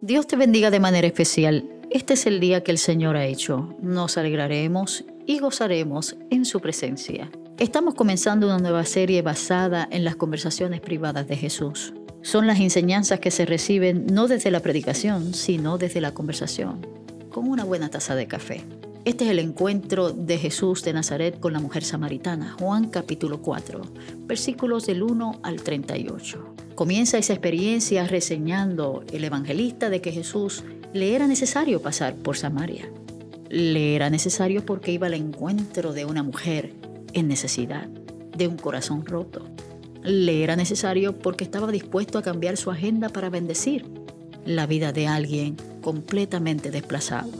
Dios te bendiga de manera especial. Este es el día que el Señor ha hecho. Nos alegraremos y gozaremos en su presencia. Estamos comenzando una nueva serie basada en las conversaciones privadas de Jesús. Son las enseñanzas que se reciben no desde la predicación, sino desde la conversación, con una buena taza de café. Este es el encuentro de Jesús de Nazaret con la mujer samaritana, Juan capítulo 4, versículos del 1 al 38. Comienza esa experiencia reseñando el evangelista de que Jesús le era necesario pasar por Samaria. Le era necesario porque iba al encuentro de una mujer en necesidad, de un corazón roto. Le era necesario porque estaba dispuesto a cambiar su agenda para bendecir la vida de alguien completamente desplazado.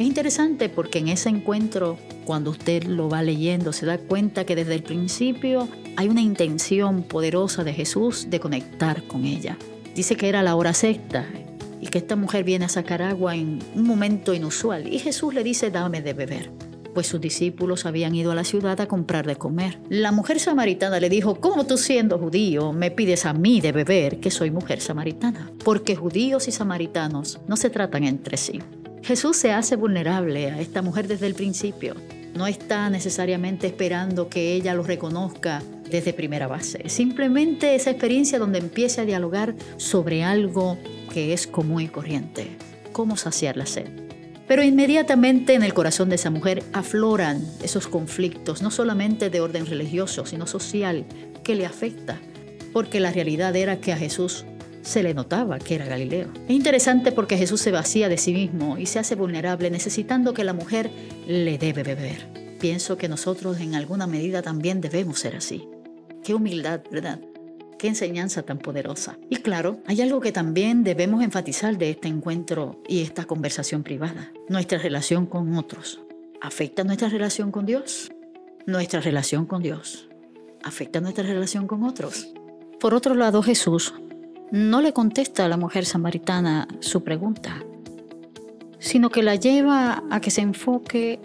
Es interesante porque en ese encuentro, cuando usted lo va leyendo, se da cuenta que desde el principio hay una intención poderosa de Jesús de conectar con ella. Dice que era la hora sexta y que esta mujer viene a sacar agua en un momento inusual y Jesús le dice dame de beber pues sus discípulos habían ido a la ciudad a comprar de comer. La mujer samaritana le dijo, ¿cómo tú siendo judío me pides a mí de beber que soy mujer samaritana? Porque judíos y samaritanos no se tratan entre sí. Jesús se hace vulnerable a esta mujer desde el principio. No está necesariamente esperando que ella lo reconozca desde primera base. Simplemente esa experiencia donde empiece a dialogar sobre algo que es común y corriente, cómo saciar la sed. Pero inmediatamente en el corazón de esa mujer afloran esos conflictos, no solamente de orden religioso, sino social, que le afecta, porque la realidad era que a Jesús se le notaba que era Galileo. Es interesante porque Jesús se vacía de sí mismo y se hace vulnerable necesitando que la mujer le debe beber. Pienso que nosotros en alguna medida también debemos ser así. Qué humildad, ¿verdad? Qué enseñanza tan poderosa. Y claro, hay algo que también debemos enfatizar de este encuentro y esta conversación privada. Nuestra relación con otros. ¿Afecta nuestra relación con Dios? Nuestra relación con Dios. ¿Afecta nuestra relación con otros? Por otro lado, Jesús no le contesta a la mujer samaritana su pregunta, sino que la lleva a que se enfoque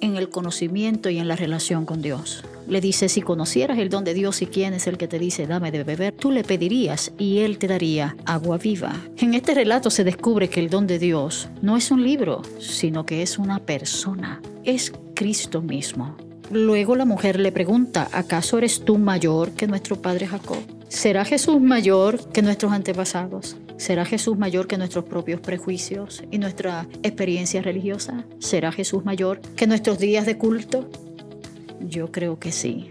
en el conocimiento y en la relación con Dios. Le dice, si conocieras el don de Dios y quién es el que te dice, dame de beber, tú le pedirías y él te daría agua viva. En este relato se descubre que el don de Dios no es un libro, sino que es una persona, es Cristo mismo. Luego la mujer le pregunta, ¿acaso eres tú mayor que nuestro padre Jacob? ¿Será Jesús mayor que nuestros antepasados? ¿Será Jesús mayor que nuestros propios prejuicios y nuestra experiencia religiosa? ¿Será Jesús mayor que nuestros días de culto? Yo creo que sí.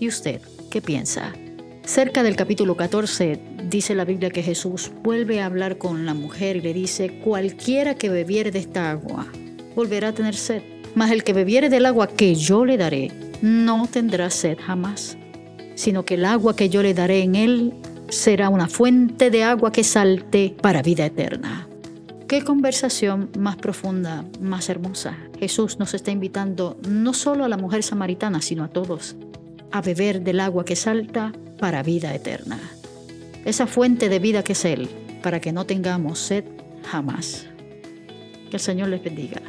¿Y usted qué piensa? Cerca del capítulo 14 dice la Biblia que Jesús vuelve a hablar con la mujer y le dice, cualquiera que bebiere de esta agua volverá a tener sed, mas el que bebiere del agua que yo le daré no tendrá sed jamás, sino que el agua que yo le daré en él será una fuente de agua que salte para vida eterna. Qué conversación más profunda, más hermosa. Jesús nos está invitando no solo a la mujer samaritana, sino a todos, a beber del agua que salta para vida eterna. Esa fuente de vida que es Él, para que no tengamos sed jamás. Que el Señor les bendiga.